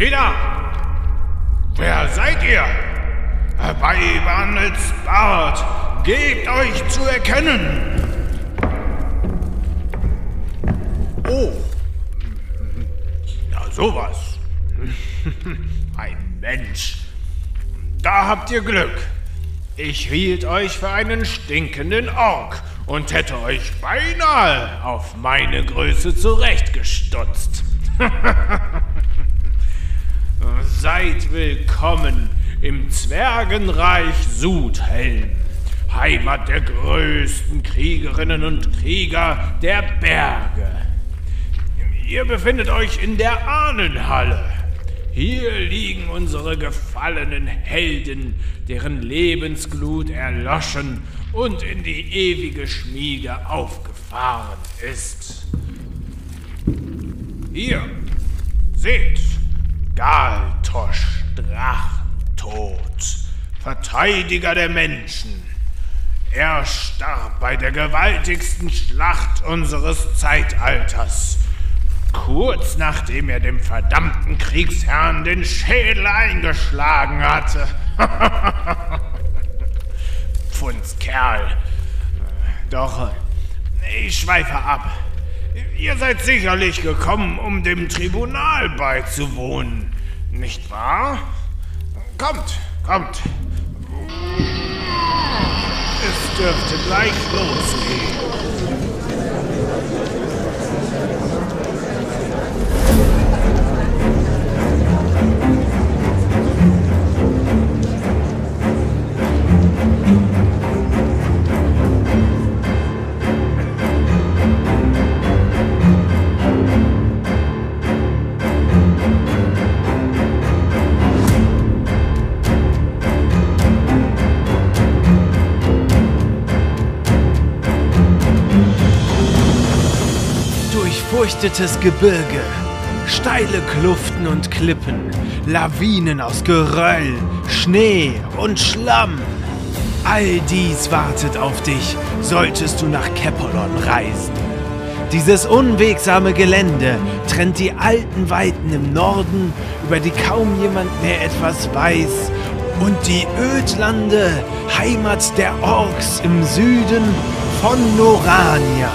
Jeder! Wer seid ihr? Bei Bart, gebt euch zu erkennen! Oh, na sowas. Ein Mensch. Da habt ihr Glück. Ich hielt euch für einen stinkenden Ork und hätte euch beinahe auf meine Größe zurechtgestutzt. Seid willkommen im Zwergenreich Sudhelm, Heimat der größten Kriegerinnen und Krieger der Berge. Ihr befindet euch in der Ahnenhalle. Hier liegen unsere gefallenen Helden, deren Lebensglut erloschen und in die ewige Schmiede aufgefahren ist. Hier, seht, Galtosch Drachentod, Verteidiger der Menschen. Er starb bei der gewaltigsten Schlacht unseres Zeitalters. Kurz nachdem er dem verdammten Kriegsherrn den Schädel eingeschlagen hatte. Pfundskerl. Doch, ich schweife ab. Ihr seid sicherlich gekommen, um dem Tribunal beizuwohnen, nicht wahr? Kommt, kommt. Es dürfte gleich losgehen. Durchfurchtetes Gebirge, steile Kluften und Klippen, Lawinen aus Geröll, Schnee und Schlamm. All dies wartet auf dich, solltest du nach Kepolon reisen. Dieses unwegsame Gelände trennt die alten Weiten im Norden, über die kaum jemand mehr etwas weiß, und die Ödlande, Heimat der Orks im Süden von Norania,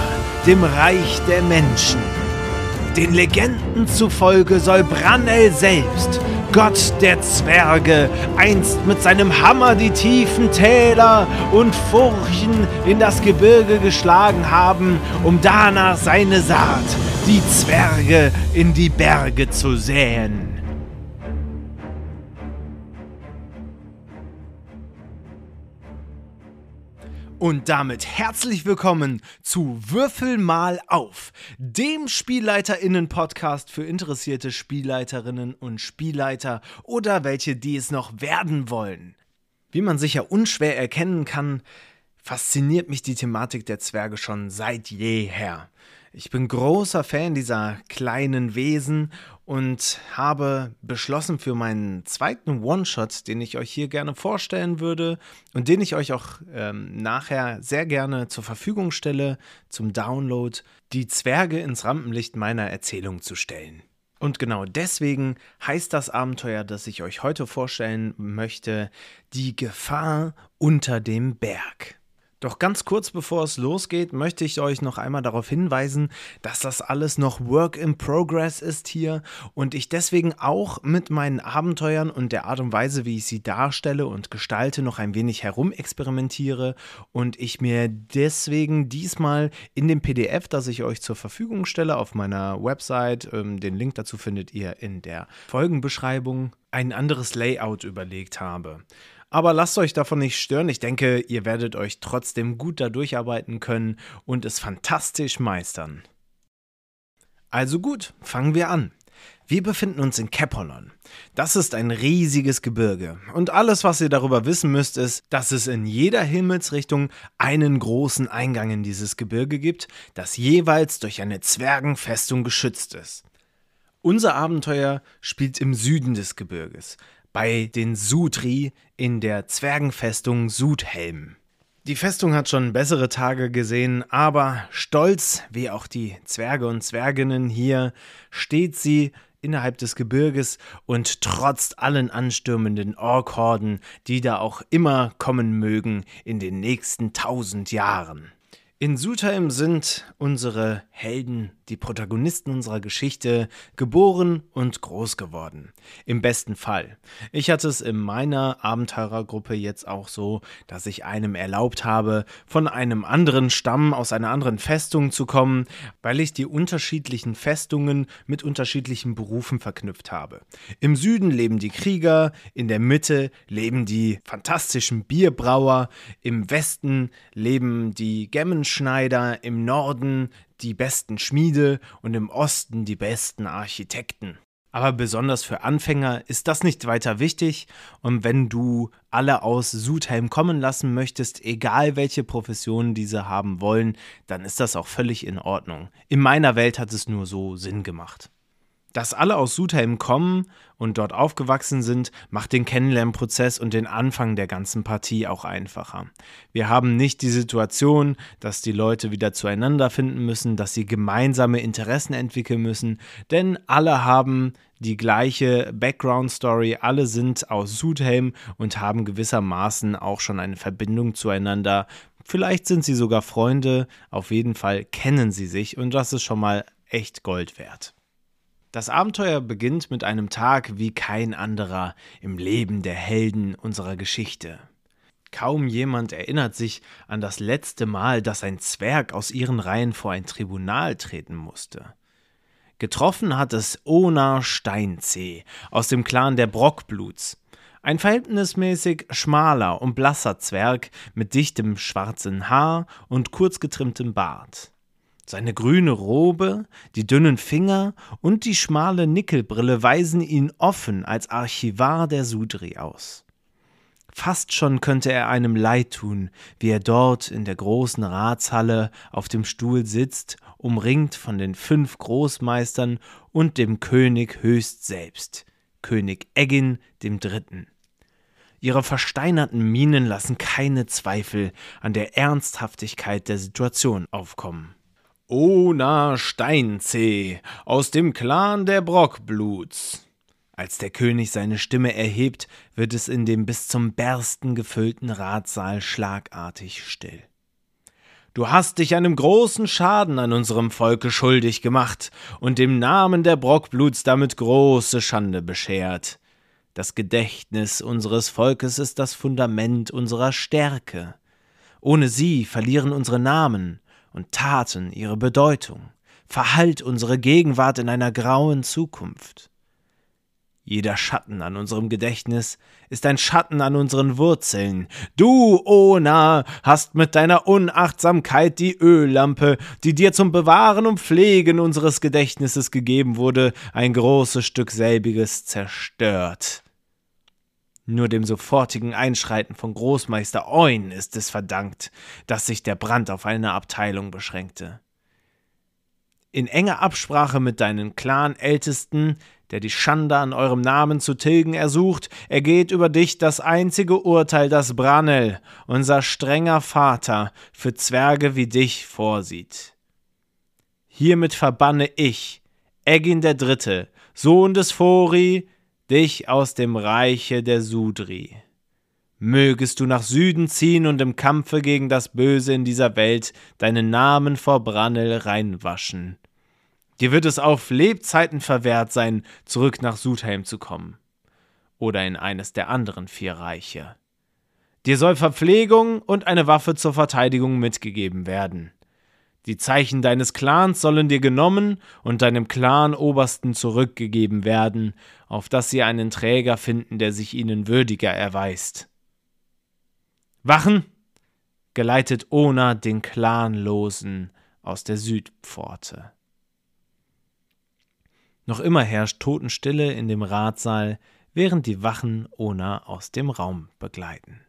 dem Reich der Menschen. Den Legenden zufolge soll Branel selbst, Gott der Zwerge, einst mit seinem Hammer die tiefen Täler und Furchen in das Gebirge geschlagen haben, um danach seine Saat, die Zwerge, in die Berge zu säen. Und damit herzlich willkommen zu Würfel mal auf, dem Spielleiterinnen-Podcast für interessierte Spielleiterinnen und Spielleiter oder welche, die es noch werden wollen. Wie man sicher unschwer erkennen kann, fasziniert mich die Thematik der Zwerge schon seit jeher. Ich bin großer Fan dieser kleinen Wesen und habe beschlossen für meinen zweiten One-Shot, den ich euch hier gerne vorstellen würde und den ich euch auch ähm, nachher sehr gerne zur Verfügung stelle zum Download, die Zwerge ins Rampenlicht meiner Erzählung zu stellen. Und genau deswegen heißt das Abenteuer, das ich euch heute vorstellen möchte, die Gefahr unter dem Berg. Doch ganz kurz bevor es losgeht, möchte ich euch noch einmal darauf hinweisen, dass das alles noch Work in Progress ist hier und ich deswegen auch mit meinen Abenteuern und der Art und Weise, wie ich sie darstelle und gestalte, noch ein wenig herumexperimentiere und ich mir deswegen diesmal in dem PDF, das ich euch zur Verfügung stelle auf meiner Website, ähm, den Link dazu findet ihr in der Folgenbeschreibung, ein anderes Layout überlegt habe. Aber lasst euch davon nicht stören. Ich denke, ihr werdet euch trotzdem gut da durcharbeiten können und es fantastisch meistern. Also gut, fangen wir an. Wir befinden uns in Kepolon. Das ist ein riesiges Gebirge. Und alles, was ihr darüber wissen müsst, ist, dass es in jeder Himmelsrichtung einen großen Eingang in dieses Gebirge gibt, das jeweils durch eine Zwergenfestung geschützt ist. Unser Abenteuer spielt im Süden des Gebirges, bei den Sudri in der Zwergenfestung Sudhelm. Die Festung hat schon bessere Tage gesehen, aber stolz wie auch die Zwerge und Zwerginnen hier steht sie innerhalb des Gebirges und trotz allen anstürmenden Orkhorden, die da auch immer kommen mögen in den nächsten tausend Jahren. In Sutheim sind unsere Helden, die Protagonisten unserer Geschichte, geboren und groß geworden. Im besten Fall. Ich hatte es in meiner Abenteurergruppe jetzt auch so, dass ich einem erlaubt habe, von einem anderen Stamm aus einer anderen Festung zu kommen, weil ich die unterschiedlichen Festungen mit unterschiedlichen Berufen verknüpft habe. Im Süden leben die Krieger, in der Mitte leben die fantastischen Bierbrauer, im Westen leben die Gemmen Schneider, im Norden die besten Schmiede und im Osten die besten Architekten. Aber besonders für Anfänger ist das nicht weiter wichtig und wenn du alle aus Sudhelm kommen lassen möchtest, egal welche Professionen diese haben wollen, dann ist das auch völlig in Ordnung. In meiner Welt hat es nur so Sinn gemacht. Dass alle aus Sudhelm kommen und dort aufgewachsen sind, macht den Kennenlernprozess und den Anfang der ganzen Partie auch einfacher. Wir haben nicht die Situation, dass die Leute wieder zueinander finden müssen, dass sie gemeinsame Interessen entwickeln müssen, denn alle haben die gleiche Background-Story, alle sind aus Sudhelm und haben gewissermaßen auch schon eine Verbindung zueinander. Vielleicht sind sie sogar Freunde, auf jeden Fall kennen sie sich und das ist schon mal echt Gold wert. Das Abenteuer beginnt mit einem Tag wie kein anderer im Leben der Helden unserer Geschichte. Kaum jemand erinnert sich an das letzte Mal, dass ein Zwerg aus ihren Reihen vor ein Tribunal treten musste. Getroffen hat es Ona Steinzee aus dem Clan der Brockbluts, ein verhältnismäßig schmaler und blasser Zwerg mit dichtem schwarzen Haar und kurz getrimmtem Bart. Seine grüne Robe, die dünnen Finger und die schmale Nickelbrille weisen ihn offen als Archivar der Sudri aus. Fast schon könnte er einem leid tun, wie er dort in der großen Ratshalle auf dem Stuhl sitzt, umringt von den fünf Großmeistern und dem König höchst selbst, König Eggin dem Dritten. Ihre versteinerten Mienen lassen keine Zweifel an der Ernsthaftigkeit der Situation aufkommen. Ona Steinzee aus dem Clan der Brockbluts. Als der König seine Stimme erhebt, wird es in dem bis zum Bersten gefüllten Ratssaal schlagartig still. Du hast dich einem großen Schaden an unserem Volke schuldig gemacht und dem Namen der Brockbluts damit große Schande beschert. Das Gedächtnis unseres Volkes ist das Fundament unserer Stärke. Ohne sie verlieren unsere Namen, und Taten ihre Bedeutung, verhallt unsere Gegenwart in einer grauen Zukunft. Jeder Schatten an unserem Gedächtnis ist ein Schatten an unseren Wurzeln. Du, Ona, hast mit deiner Unachtsamkeit die Öllampe, die dir zum Bewahren und Pflegen unseres Gedächtnisses gegeben wurde, ein großes Stück selbiges zerstört. Nur dem sofortigen Einschreiten von Großmeister Oin ist es verdankt, dass sich der Brand auf eine Abteilung beschränkte. In enger Absprache mit deinen Clan-Ältesten, der die Schande an eurem Namen zu tilgen ersucht, ergeht über dich das einzige Urteil, das Branel, unser strenger Vater, für Zwerge wie dich vorsieht. Hiermit verbanne ich, Eggin der Dritte, Sohn des Fori, dich aus dem Reiche der Sudri. Mögest du nach Süden ziehen und im Kampfe gegen das Böse in dieser Welt deinen Namen vor Brannel reinwaschen. Dir wird es auf Lebzeiten verwehrt sein, zurück nach Sudheim zu kommen. Oder in eines der anderen vier Reiche. Dir soll Verpflegung und eine Waffe zur Verteidigung mitgegeben werden. Die Zeichen deines Clans sollen dir genommen und deinem Clan-Obersten zurückgegeben werden, auf dass sie einen Träger finden, der sich ihnen würdiger erweist. Wachen! geleitet Ona den Clanlosen aus der Südpforte. Noch immer herrscht Totenstille in dem Ratsaal, während die Wachen Ona aus dem Raum begleiten.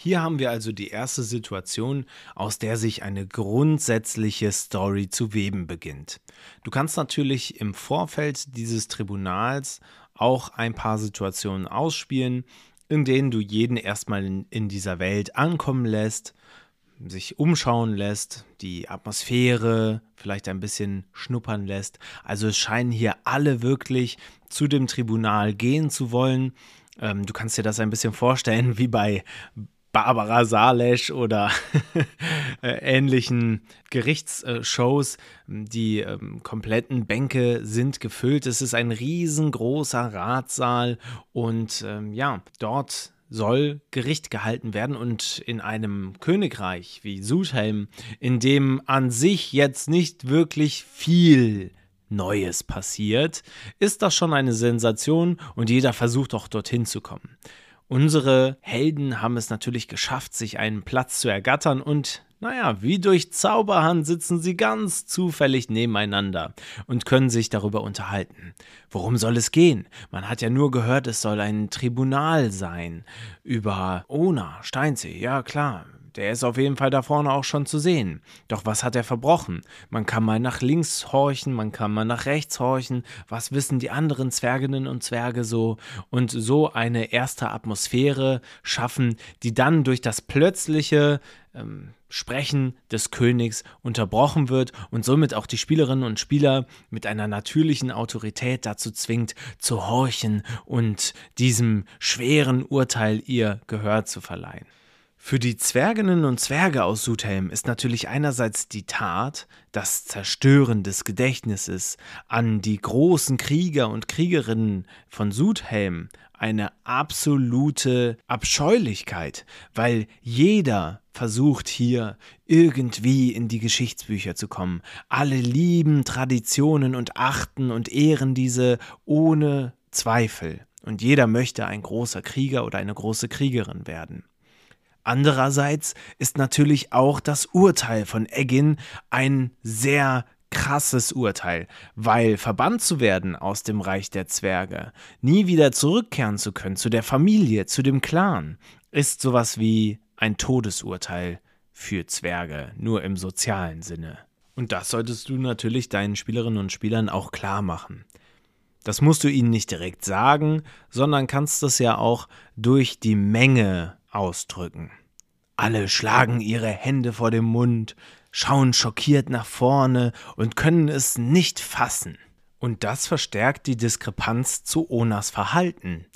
Hier haben wir also die erste Situation, aus der sich eine grundsätzliche Story zu weben beginnt. Du kannst natürlich im Vorfeld dieses Tribunals auch ein paar Situationen ausspielen, in denen du jeden erstmal in, dieser Welt ankommen lässt, sich umschauen lässt, die Atmosphäre vielleicht ein bisschen schnuppern lässt. Also es scheinen hier alle wirklich zu dem Tribunal gehen zu wollen. Ähm, du kannst dir das ein bisschen vorstellen wie bei Barbara Salesch oder äh, ähnlichen Gerichtsshows. Die ähm, kompletten Bänke sind gefüllt. Es ist ein riesengroßer Ratsaal und ähm, ja, dort soll Gericht gehalten werden und in einem Königreich wie Sudhelm, in dem an sich jetzt nicht wirklich viel Neues passiert, ist das schon eine Sensation und jeder versucht auch dorthin zu kommen. Unsere Helden haben es natürlich geschafft, sich einen Platz zu ergattern und naja, wie durch Zauberhand sitzen sie ganz zufällig nebeneinander und können sich darüber unterhalten. Worum soll es gehen? Man hat ja nur gehört, es soll ein Tribunal sein. Über Ona, Steinsee, ja klar. Der ist auf jeden Fall da vorne auch schon zu sehen. Doch was hat er verbrochen? Man kann mal nach links horchen, man kann mal nach rechts horchen. Was wissen die anderen Zwerginnen und Zwerge so? Und so eine erste Atmosphäre schaffen, die dann durch das plötzliche ähm, Sprechen des Königs unterbrochen wird und somit auch die Spielerinnen und Spieler mit einer natürlichen Autorität dazu zwingt, zu horchen und diesem schweren Urteil ihr Gehör zu verleihen. Für die Zwerginnen und Zwerge aus Sudhelm ist natürlich einerseits die Tat, das Zerstören des Gedächtnisses an die großen Krieger und Kriegerinnen von Sudhelm eine absolute Abscheulichkeit, weil jeder versucht hier irgendwie in die Geschichtsbücher zu kommen. Alle lieben Traditionen und achten und ehren diese ohne Zweifel. Und jeder möchte ein großer Krieger oder eine große Kriegerin werden. Andererseits ist natürlich auch das Urteil von Eggin ein sehr krasses Urteil, weil verbannt zu werden aus dem Reich der Zwerge, nie wieder zurückkehren zu können zu der Familie, zu dem Clan, ist sowas wie ein Todesurteil für Zwerge, nur im sozialen Sinne. Und das solltest du natürlich deinen Spielerinnen und Spielern auch klar machen. Das musst du ihnen nicht direkt sagen, sondern kannst es ja auch durch die Menge ausdrücken. Alle schlagen ihre Hände vor dem Mund, schauen schockiert nach vorne und können es nicht fassen. Und das verstärkt die Diskrepanz zu Onas Verhalten.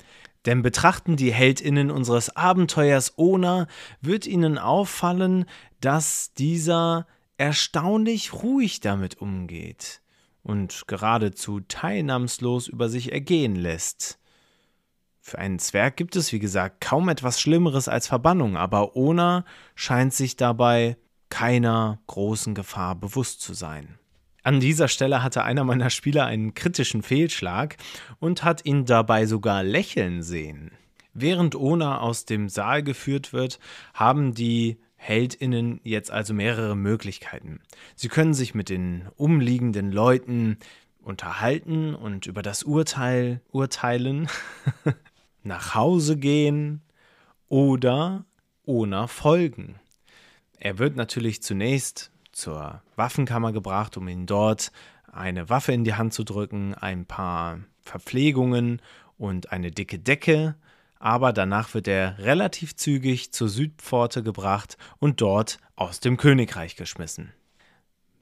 Denn betrachten die Heldinnen unseres Abenteuers Ona, wird ihnen auffallen, dass dieser erstaunlich ruhig damit umgeht und geradezu teilnahmslos über sich ergehen lässt. Für einen Zwerg gibt es, wie gesagt, kaum etwas Schlimmeres als Verbannung, aber Ona scheint sich dabei keiner großen Gefahr bewusst zu sein. An dieser Stelle hatte einer meiner Spieler einen kritischen Fehlschlag und hat ihn dabei sogar lächeln sehen. Während Ona aus dem Saal geführt wird, haben die Heldinnen jetzt also mehrere Möglichkeiten. Sie können sich mit den umliegenden Leuten unterhalten und über das Urteil urteilen. nach Hause gehen oder Ona folgen. Er wird natürlich zunächst zur Waffenkammer gebracht, um ihn dort eine Waffe in die Hand zu drücken, ein paar Verpflegungen und eine dicke Decke, aber danach wird er relativ zügig zur Südpforte gebracht und dort aus dem Königreich geschmissen.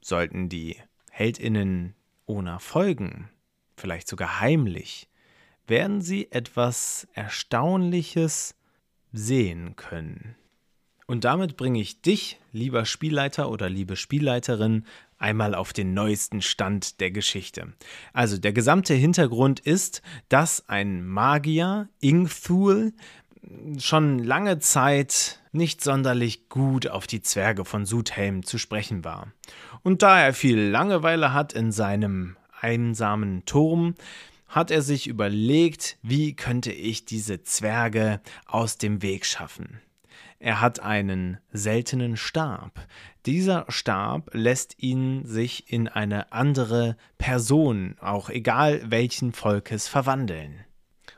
Sollten die Heldinnen Ona folgen, vielleicht sogar heimlich, werden Sie etwas Erstaunliches sehen können. Und damit bringe ich dich, lieber Spielleiter oder liebe Spielleiterin, einmal auf den neuesten Stand der Geschichte. Also der gesamte Hintergrund ist, dass ein Magier, Ingthul, schon lange Zeit nicht sonderlich gut auf die Zwerge von Sudhelm zu sprechen war. Und da er viel Langeweile hat in seinem einsamen Turm, hat er sich überlegt, wie könnte ich diese Zwerge aus dem Weg schaffen. Er hat einen seltenen Stab. Dieser Stab lässt ihn sich in eine andere Person, auch egal welchen Volkes, verwandeln.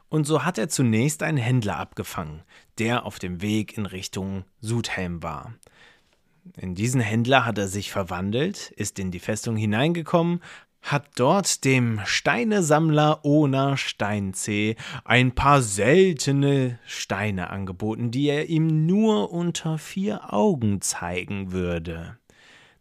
Und so hat er zunächst einen Händler abgefangen, der auf dem Weg in Richtung Sudhelm war. In diesen Händler hat er sich verwandelt, ist in die Festung hineingekommen, hat dort dem Steinesammler Ona Steinzee ein paar seltene Steine angeboten, die er ihm nur unter vier Augen zeigen würde.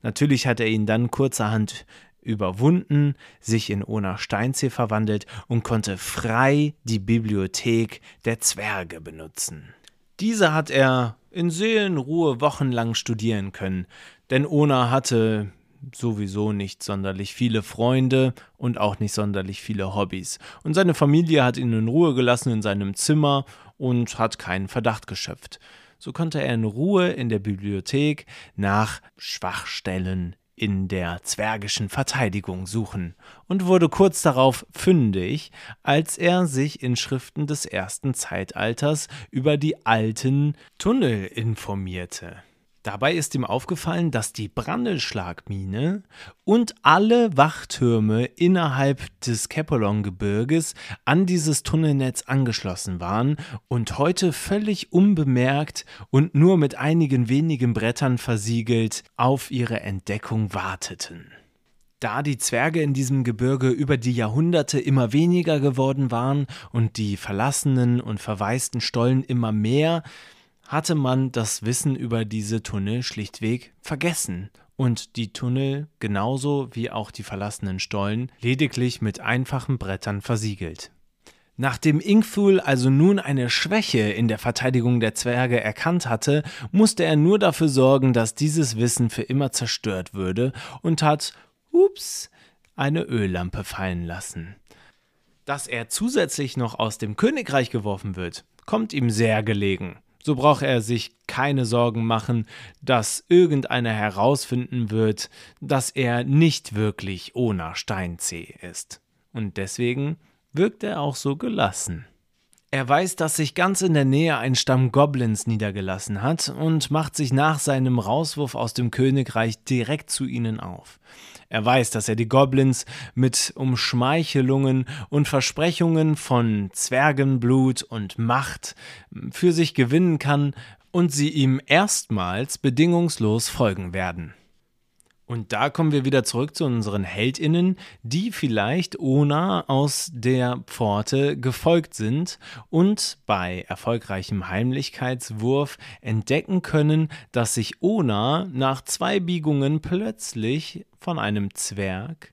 Natürlich hat er ihn dann kurzerhand überwunden, sich in Ona Steinzee verwandelt und konnte frei die Bibliothek der Zwerge benutzen. Diese hat er in Seelenruhe wochenlang studieren können, denn Ona hatte sowieso nicht sonderlich viele Freunde und auch nicht sonderlich viele Hobbys. Und seine Familie hat ihn in Ruhe gelassen in seinem Zimmer und hat keinen Verdacht geschöpft. So konnte er in Ruhe in der Bibliothek nach Schwachstellen in der zwergischen Verteidigung suchen und wurde kurz darauf fündig, als er sich in Schriften des ersten Zeitalters über die alten Tunnel informierte. Dabei ist ihm aufgefallen, dass die Brandelschlagmine und alle Wachtürme innerhalb des Kepolon-Gebirges an dieses Tunnelnetz angeschlossen waren und heute völlig unbemerkt und nur mit einigen wenigen Brettern versiegelt auf ihre Entdeckung warteten. Da die Zwerge in diesem Gebirge über die Jahrhunderte immer weniger geworden waren und die verlassenen und verwaisten Stollen immer mehr, hatte man das Wissen über diese Tunnel schlichtweg vergessen und die Tunnel genauso wie auch die verlassenen Stollen lediglich mit einfachen Brettern versiegelt. Nachdem Ingful also nun eine Schwäche in der Verteidigung der Zwerge erkannt hatte, musste er nur dafür sorgen, dass dieses Wissen für immer zerstört würde und hat, ups, eine Öllampe fallen lassen. Dass er zusätzlich noch aus dem Königreich geworfen wird, kommt ihm sehr gelegen. So braucht er sich keine Sorgen machen, dass irgendeiner herausfinden wird, dass er nicht wirklich Ona Steinzee ist. Und deswegen wirkt er auch so gelassen. Er weiß, dass sich ganz in der Nähe ein Stamm Goblins niedergelassen hat und macht sich nach seinem Rauswurf aus dem Königreich direkt zu ihnen auf. Er weiß, dass er die Goblins mit Umschmeichelungen und Versprechungen von Zwergenblut und Macht für sich gewinnen kann und sie ihm erstmals bedingungslos folgen werden. Und da kommen wir wieder zurück zu unseren Heldinnen, die vielleicht Ona aus der Pforte gefolgt sind und bei erfolgreichem Heimlichkeitswurf entdecken können, dass sich Ona nach zwei Biegungen plötzlich von einem Zwerg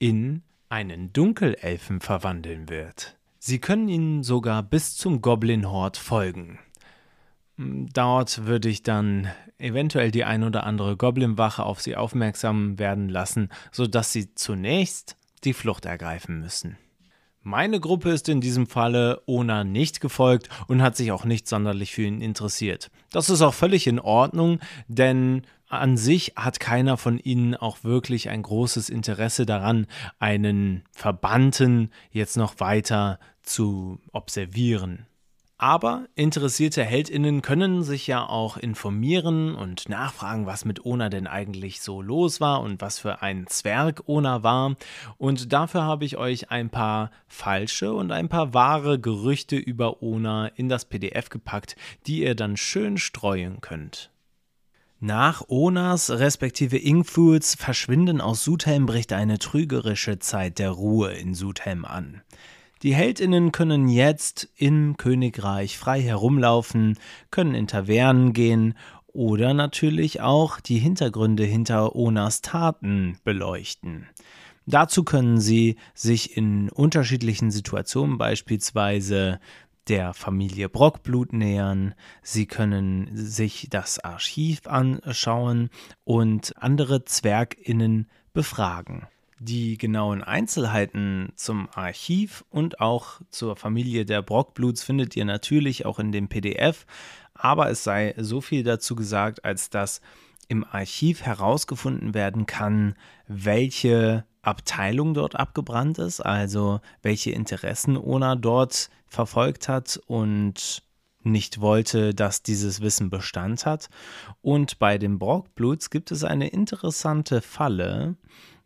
in einen Dunkelelfen verwandeln wird. Sie können ihnen sogar bis zum Goblin-Hort folgen. Dort würde ich dann eventuell die ein oder andere Goblin-Wache auf sie aufmerksam werden lassen, sodass sie zunächst die Flucht ergreifen müssen. Meine Gruppe ist in diesem Falle Ona nicht gefolgt und hat sich auch nicht sonderlich für ihn interessiert. Das ist auch völlig in Ordnung, denn an sich hat keiner von ihnen auch wirklich ein großes Interesse daran, einen Verbannten jetzt noch weiter zu observieren. Aber interessierte Heldinnen können sich ja auch informieren und nachfragen, was mit Ona denn eigentlich so los war und was für ein Zwerg Ona war. Und dafür habe ich euch ein paar falsche und ein paar wahre Gerüchte über Ona in das PDF gepackt, die ihr dann schön streuen könnt. Nach Onas respektive Ingfuls Verschwinden aus Sudhelm bricht eine trügerische Zeit der Ruhe in Sudhelm an. Die Heldinnen können jetzt im Königreich frei herumlaufen, können in Tavernen gehen oder natürlich auch die Hintergründe hinter Onas Taten beleuchten. Dazu können sie sich in unterschiedlichen Situationen beispielsweise der Familie Brockblut nähern, sie können sich das Archiv anschauen und andere Zwerginnen befragen. Die genauen Einzelheiten zum Archiv und auch zur Familie der Brockbluts findet ihr natürlich auch in dem PDF, aber es sei so viel dazu gesagt, als dass im Archiv herausgefunden werden kann, welche Abteilung dort abgebrannt ist, also welche Interessen Ona dort verfolgt hat und nicht wollte, dass dieses Wissen Bestand hat. Und bei den Brockbluts gibt es eine interessante Falle,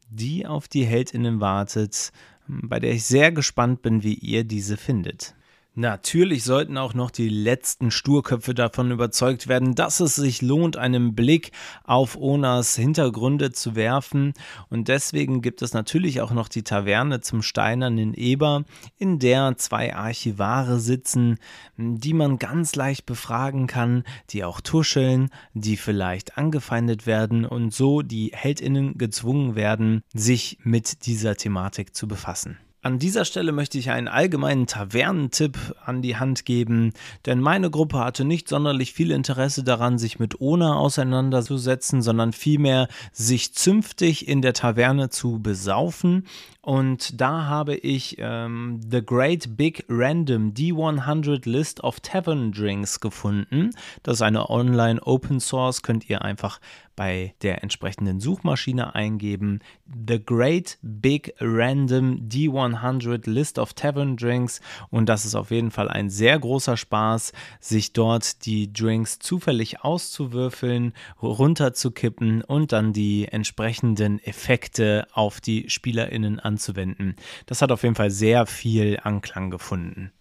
die auf die Heldinnen wartet, bei der ich sehr gespannt bin, wie ihr diese findet. Natürlich sollten auch noch die letzten Sturköpfe davon überzeugt werden, dass es sich lohnt, einen Blick auf Onas Hintergründe zu werfen. Und deswegen gibt es natürlich auch noch die Taverne zum Steinernen Eber, in der zwei Archivare sitzen, die man ganz leicht befragen kann, die auch tuscheln, die vielleicht angefeindet werden und so die Heldinnen gezwungen werden, sich mit dieser Thematik zu befassen. An dieser Stelle möchte ich einen allgemeinen Tavernentipp an die Hand geben, denn meine Gruppe hatte nicht sonderlich viel Interesse daran, sich mit Ona auseinanderzusetzen, sondern vielmehr sich zünftig in der Taverne zu besaufen. Und da habe ich ähm, The Great Big Random D100 List of Tavern Drinks gefunden. Das ist eine Online Open Source, könnt ihr einfach bei der entsprechenden Suchmaschine eingeben. The Great Big Random D100 List of Tavern Drinks und das ist auf jeden Fall ein sehr großer Spaß, sich dort die Drinks zufällig auszuwürfeln, runterzukippen und dann die entsprechenden Effekte auf die SpielerInnen anzuwenden. Das hat auf jeden Fall sehr viel Anklang gefunden.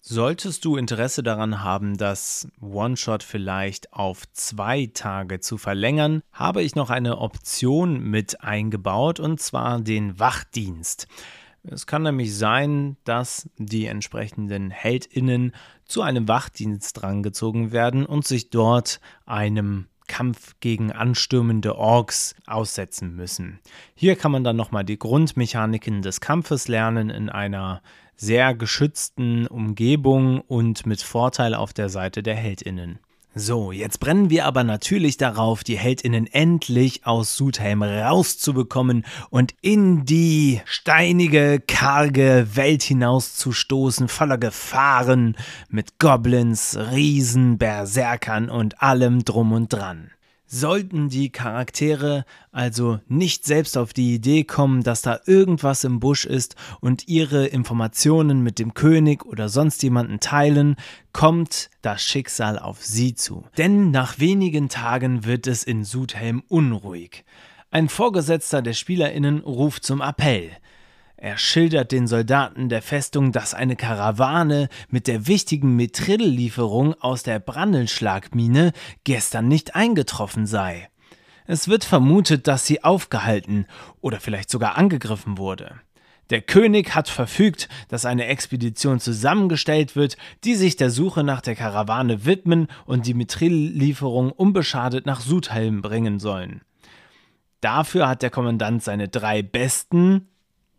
Solltest du Interesse daran haben, das One-Shot vielleicht auf zwei Tage zu verlängern, habe ich noch eine Option mit eingebaut und zwar den Wachdienst. Es kann nämlich sein, dass die entsprechenden HeldInnen zu einem Wachdienst drangezogen werden und sich dort einem Kampf gegen anstürmende Orks aussetzen müssen. Hier kann man dann nochmal die Grundmechaniken des Kampfes lernen in einer sehr geschützten Umgebung und mit Vorteil auf der Seite der Heldinnen. So, jetzt brennen wir aber natürlich darauf, die Heldinnen endlich aus Sudhelm rauszubekommen und in die steinige, karge Welt hinauszustoßen, voller Gefahren, mit Goblins, Riesen, Berserkern und allem drum und dran. Sollten die Charaktere also nicht selbst auf die Idee kommen, dass da irgendwas im Busch ist und ihre Informationen mit dem König oder sonst jemanden teilen, kommt das Schicksal auf sie zu. Denn nach wenigen Tagen wird es in Sudhelm unruhig. Ein Vorgesetzter der Spielerinnen ruft zum Appell. Er schildert den Soldaten der Festung, dass eine Karawane mit der wichtigen Metrilllieferung aus der Brandelschlagmine gestern nicht eingetroffen sei. Es wird vermutet, dass sie aufgehalten oder vielleicht sogar angegriffen wurde. Der König hat verfügt, dass eine Expedition zusammengestellt wird, die sich der Suche nach der Karawane widmen und die Mithrillieferung unbeschadet nach Sudhelm bringen sollen. Dafür hat der Kommandant seine drei besten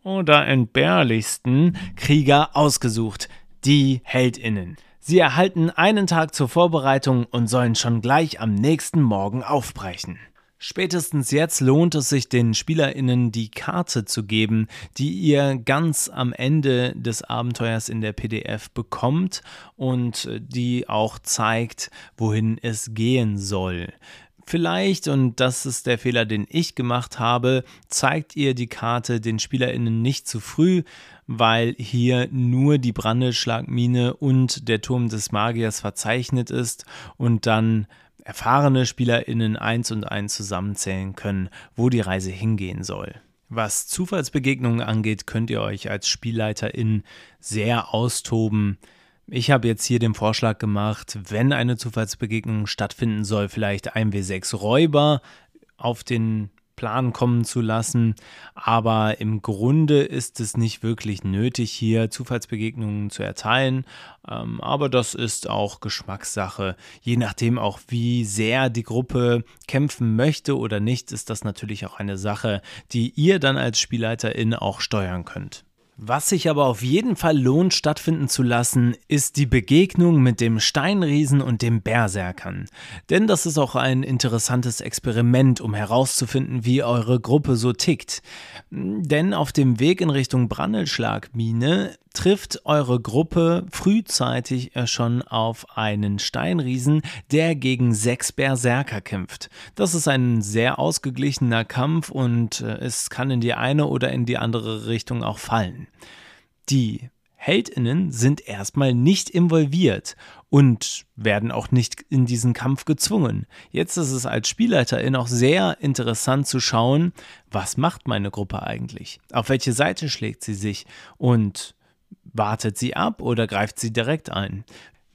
oder entbehrlichsten Krieger ausgesucht, die Heldinnen. Sie erhalten einen Tag zur Vorbereitung und sollen schon gleich am nächsten Morgen aufbrechen. Spätestens jetzt lohnt es sich den Spielerinnen die Karte zu geben, die ihr ganz am Ende des Abenteuers in der PDF bekommt und die auch zeigt, wohin es gehen soll. Vielleicht, und das ist der Fehler, den ich gemacht habe, zeigt ihr die Karte den SpielerInnen nicht zu früh, weil hier nur die Brandelschlagmine und der Turm des Magiers verzeichnet ist und dann erfahrene SpielerInnen eins und eins zusammenzählen können, wo die Reise hingehen soll. Was Zufallsbegegnungen angeht, könnt ihr euch als SpielleiterIn sehr austoben. Ich habe jetzt hier den Vorschlag gemacht, wenn eine Zufallsbegegnung stattfinden soll, vielleicht ein W6 Räuber auf den Plan kommen zu lassen. Aber im Grunde ist es nicht wirklich nötig, hier Zufallsbegegnungen zu erteilen. Ähm, aber das ist auch Geschmackssache. Je nachdem auch, wie sehr die Gruppe kämpfen möchte oder nicht, ist das natürlich auch eine Sache, die ihr dann als Spielleiterin auch steuern könnt. Was sich aber auf jeden Fall lohnt stattfinden zu lassen, ist die Begegnung mit dem Steinriesen und dem Berserkern. Denn das ist auch ein interessantes Experiment, um herauszufinden, wie eure Gruppe so tickt. Denn auf dem Weg in Richtung Brandelschlagmine trifft eure Gruppe frühzeitig schon auf einen Steinriesen, der gegen sechs Berserker kämpft. Das ist ein sehr ausgeglichener Kampf und äh, es kann in die eine oder in die andere Richtung auch fallen. Die Heldinnen sind erstmal nicht involviert und werden auch nicht in diesen Kampf gezwungen. Jetzt ist es als Spielleiterin auch sehr interessant zu schauen, was macht meine Gruppe eigentlich? Auf welche Seite schlägt sie sich? Und wartet sie ab oder greift sie direkt ein.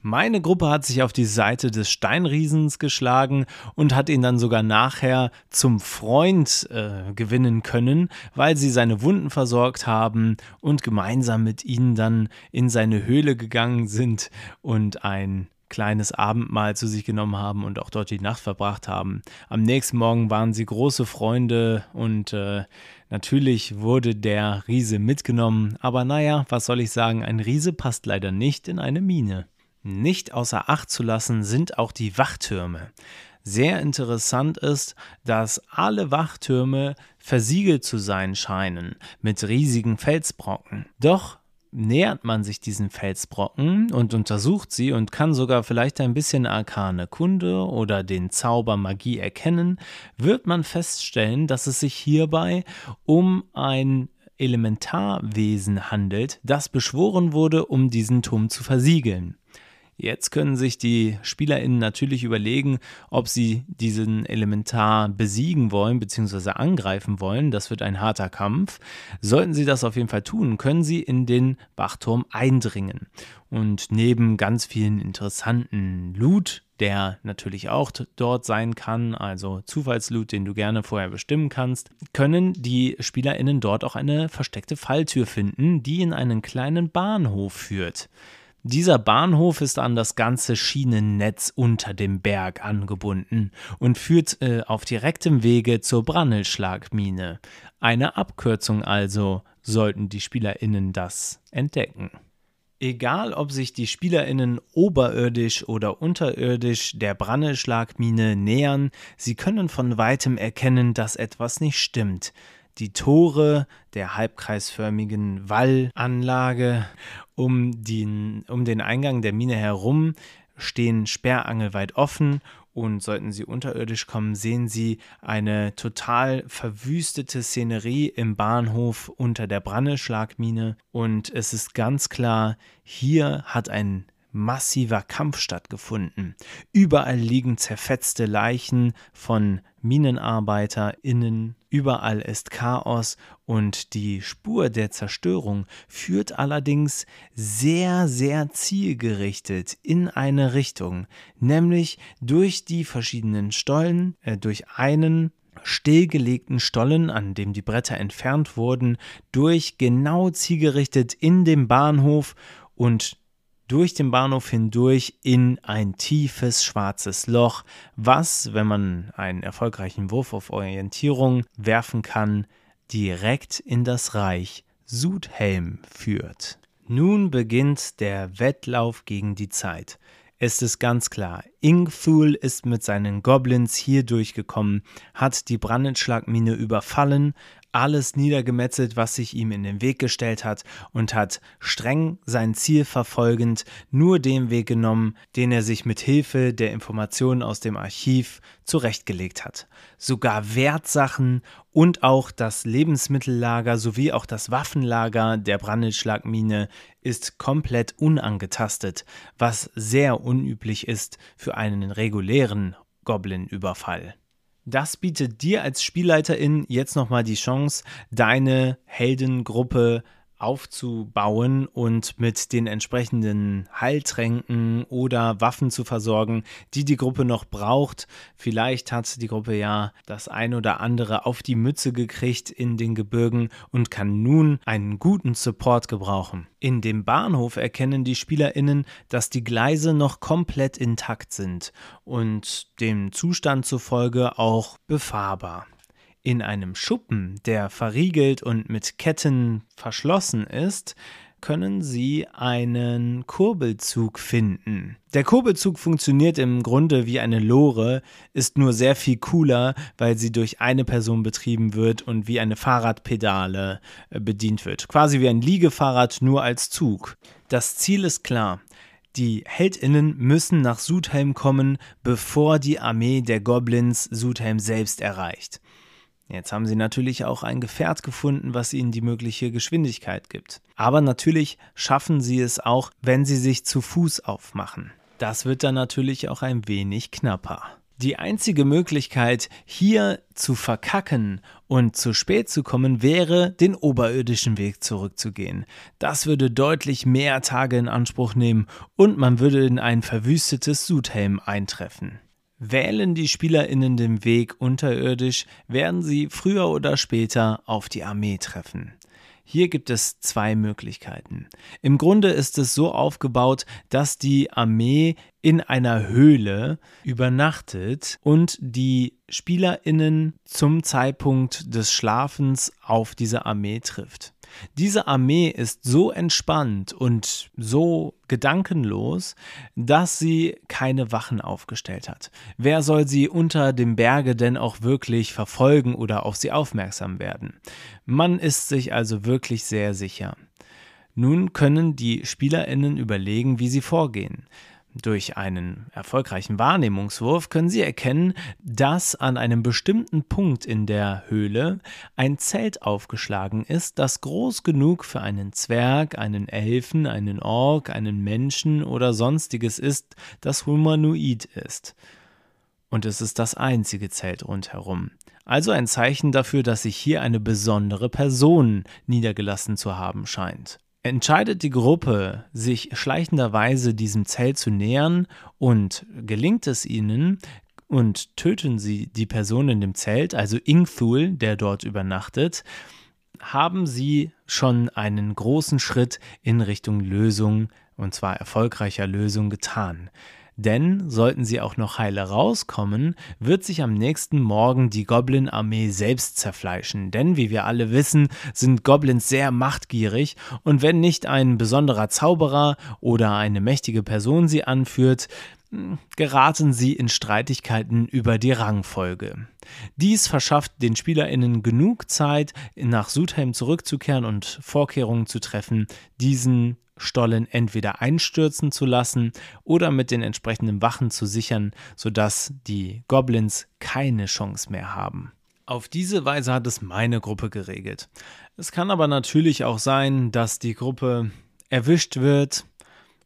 Meine Gruppe hat sich auf die Seite des Steinriesens geschlagen und hat ihn dann sogar nachher zum Freund äh, gewinnen können, weil sie seine Wunden versorgt haben und gemeinsam mit ihnen dann in seine Höhle gegangen sind und ein kleines Abendmahl zu sich genommen haben und auch dort die Nacht verbracht haben. Am nächsten Morgen waren sie große Freunde und äh, natürlich wurde der Riese mitgenommen. Aber naja, was soll ich sagen, ein Riese passt leider nicht in eine Mine. Nicht außer Acht zu lassen sind auch die Wachtürme. Sehr interessant ist, dass alle Wachtürme versiegelt zu sein scheinen mit riesigen Felsbrocken. Doch nähert man sich diesen Felsbrocken und untersucht sie und kann sogar vielleicht ein bisschen arkane Kunde oder den Zauber Magie erkennen, wird man feststellen, dass es sich hierbei um ein Elementarwesen handelt, das beschworen wurde, um diesen Turm zu versiegeln. Jetzt können sich die SpielerInnen natürlich überlegen, ob sie diesen Elementar besiegen wollen bzw. angreifen wollen. Das wird ein harter Kampf. Sollten sie das auf jeden Fall tun, können sie in den Wachturm eindringen. Und neben ganz vielen interessanten Loot, der natürlich auch dort sein kann, also Zufallsloot, den du gerne vorher bestimmen kannst, können die SpielerInnen dort auch eine versteckte Falltür finden, die in einen kleinen Bahnhof führt. Dieser Bahnhof ist an das ganze Schienennetz unter dem Berg angebunden und führt äh, auf direktem Wege zur Brannelschlagmine. Eine Abkürzung also, sollten die SpielerInnen das entdecken. Egal, ob sich die SpielerInnen oberirdisch oder unterirdisch der Brannelschlagmine nähern, sie können von weitem erkennen, dass etwas nicht stimmt. Die Tore der halbkreisförmigen Wallanlage um den, um den Eingang der Mine herum stehen sperrangelweit offen und sollten Sie unterirdisch kommen, sehen Sie eine total verwüstete Szenerie im Bahnhof unter der Branneschlagmine. Und es ist ganz klar, hier hat ein massiver Kampf stattgefunden. Überall liegen zerfetzte Leichen von MinenarbeiterInnen, überall ist Chaos und die Spur der Zerstörung führt allerdings sehr, sehr zielgerichtet in eine Richtung, nämlich durch die verschiedenen Stollen, äh, durch einen stillgelegten Stollen, an dem die Bretter entfernt wurden, durch genau zielgerichtet in den Bahnhof und durch den Bahnhof hindurch in ein tiefes schwarzes Loch, was, wenn man einen erfolgreichen Wurf auf Orientierung werfen kann, direkt in das Reich Sudhelm führt. Nun beginnt der Wettlauf gegen die Zeit. Es ist ganz klar, Ingthul ist mit seinen Goblins hier durchgekommen, hat die Brandenschlagmine überfallen, alles niedergemetzelt, was sich ihm in den Weg gestellt hat, und hat streng sein Ziel verfolgend nur den Weg genommen, den er sich mit Hilfe der Informationen aus dem Archiv zurechtgelegt hat. Sogar Wertsachen und auch das Lebensmittellager sowie auch das Waffenlager der Brandelschlagmine ist komplett unangetastet, was sehr unüblich ist für einen regulären Goblin-Überfall. Das bietet dir als Spielleiterin jetzt nochmal die Chance, deine Heldengruppe aufzubauen und mit den entsprechenden Heiltränken oder Waffen zu versorgen, die die Gruppe noch braucht. Vielleicht hat die Gruppe ja das ein oder andere auf die Mütze gekriegt in den Gebirgen und kann nun einen guten Support gebrauchen. In dem Bahnhof erkennen die Spielerinnen, dass die Gleise noch komplett intakt sind und dem Zustand zufolge auch befahrbar. In einem Schuppen, der verriegelt und mit Ketten verschlossen ist, können Sie einen Kurbelzug finden. Der Kurbelzug funktioniert im Grunde wie eine Lore, ist nur sehr viel cooler, weil sie durch eine Person betrieben wird und wie eine Fahrradpedale äh, bedient wird. Quasi wie ein Liegefahrrad nur als Zug. Das Ziel ist klar. Die Heldinnen müssen nach Sudhelm kommen, bevor die Armee der Goblins Sudhelm selbst erreicht. Jetzt haben sie natürlich auch ein Gefährt gefunden, was ihnen die mögliche Geschwindigkeit gibt. Aber natürlich schaffen sie es auch, wenn sie sich zu Fuß aufmachen. Das wird dann natürlich auch ein wenig knapper. Die einzige Möglichkeit, hier zu verkacken und zu spät zu kommen, wäre, den oberirdischen Weg zurückzugehen. Das würde deutlich mehr Tage in Anspruch nehmen und man würde in ein verwüstetes Sudhelm eintreffen. Wählen die SpielerInnen den Weg unterirdisch, werden sie früher oder später auf die Armee treffen. Hier gibt es zwei Möglichkeiten. Im Grunde ist es so aufgebaut, dass die Armee in einer Höhle übernachtet und die Spielerinnen zum Zeitpunkt des Schlafens auf diese Armee trifft. Diese Armee ist so entspannt und so gedankenlos, dass sie keine Wachen aufgestellt hat. Wer soll sie unter dem Berge denn auch wirklich verfolgen oder auf sie aufmerksam werden? Man ist sich also wirklich sehr sicher. Nun können die Spielerinnen überlegen, wie sie vorgehen. Durch einen erfolgreichen Wahrnehmungswurf können Sie erkennen, dass an einem bestimmten Punkt in der Höhle ein Zelt aufgeschlagen ist, das groß genug für einen Zwerg, einen Elfen, einen Ork, einen Menschen oder sonstiges ist, das humanoid ist. Und es ist das einzige Zelt rundherum. Also ein Zeichen dafür, dass sich hier eine besondere Person niedergelassen zu haben scheint. Entscheidet die Gruppe, sich schleichenderweise diesem Zelt zu nähern und gelingt es ihnen und töten sie die Person in dem Zelt, also Ingthul, der dort übernachtet, haben sie schon einen großen Schritt in Richtung Lösung, und zwar erfolgreicher Lösung getan. Denn sollten sie auch noch heile rauskommen, wird sich am nächsten Morgen die Goblin-Armee selbst zerfleischen. Denn wie wir alle wissen, sind Goblins sehr machtgierig und wenn nicht ein besonderer Zauberer oder eine mächtige Person sie anführt, hm, geraten sie in Streitigkeiten über die Rangfolge. Dies verschafft den SpielerInnen genug Zeit, nach Sudhelm zurückzukehren und Vorkehrungen zu treffen, diesen Stollen entweder einstürzen zu lassen oder mit den entsprechenden Wachen zu sichern, sodass die Goblins keine Chance mehr haben. Auf diese Weise hat es meine Gruppe geregelt. Es kann aber natürlich auch sein, dass die Gruppe erwischt wird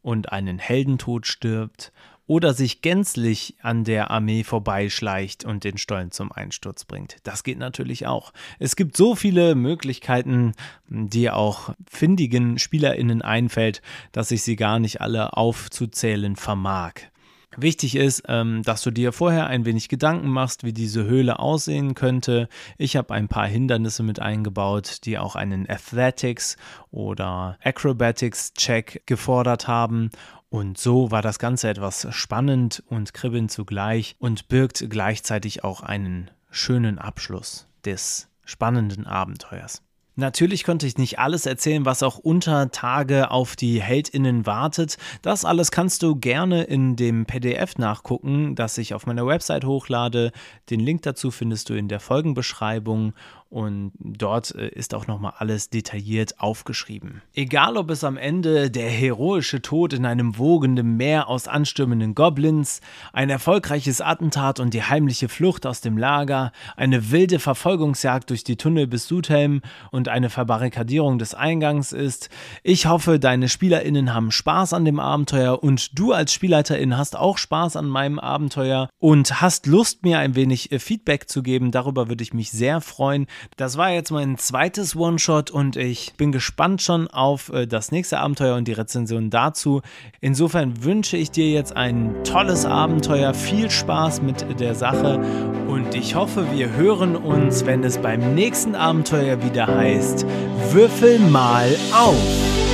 und einen Heldentod stirbt oder sich gänzlich an der Armee vorbeischleicht und den Stollen zum Einsturz bringt. Das geht natürlich auch. Es gibt so viele Möglichkeiten, die auch findigen SpielerInnen einfällt, dass ich sie gar nicht alle aufzuzählen vermag. Wichtig ist, ähm, dass du dir vorher ein wenig Gedanken machst, wie diese Höhle aussehen könnte. Ich habe ein paar Hindernisse mit eingebaut, die auch einen Athletics oder Acrobatics Check gefordert haben und so war das Ganze etwas spannend und kribbelnd zugleich und birgt gleichzeitig auch einen schönen Abschluss des spannenden Abenteuers. Natürlich konnte ich nicht alles erzählen, was auch unter Tage auf die HeldInnen wartet. Das alles kannst du gerne in dem PDF nachgucken, das ich auf meiner Website hochlade. Den Link dazu findest du in der Folgenbeschreibung und dort äh, ist auch nochmal alles detailliert aufgeschrieben. Egal, ob es am Ende der heroische Tod in einem wogenden Meer aus anstürmenden Goblins, ein erfolgreiches Attentat und die heimliche Flucht aus dem Lager, eine wilde Verfolgungsjagd durch die Tunnel bis Sudhelm und eine Verbarrikadierung des Eingangs ist, ich hoffe, deine SpielerInnen haben Spaß an dem Abenteuer und du als Spielleiterin hast auch Spaß an meinem Abenteuer und hast Lust, mir ein wenig äh, Feedback zu geben. Darüber würde ich mich sehr freuen. Das war jetzt mein zweites One-Shot und ich bin gespannt schon auf äh, das nächste Abenteuer und die Rezension dazu. Insofern wünsche ich dir jetzt ein tolles Abenteuer, viel Spaß mit der Sache und ich hoffe, wir hören uns, wenn es beim nächsten Abenteuer wieder heißt, Würfel mal auf!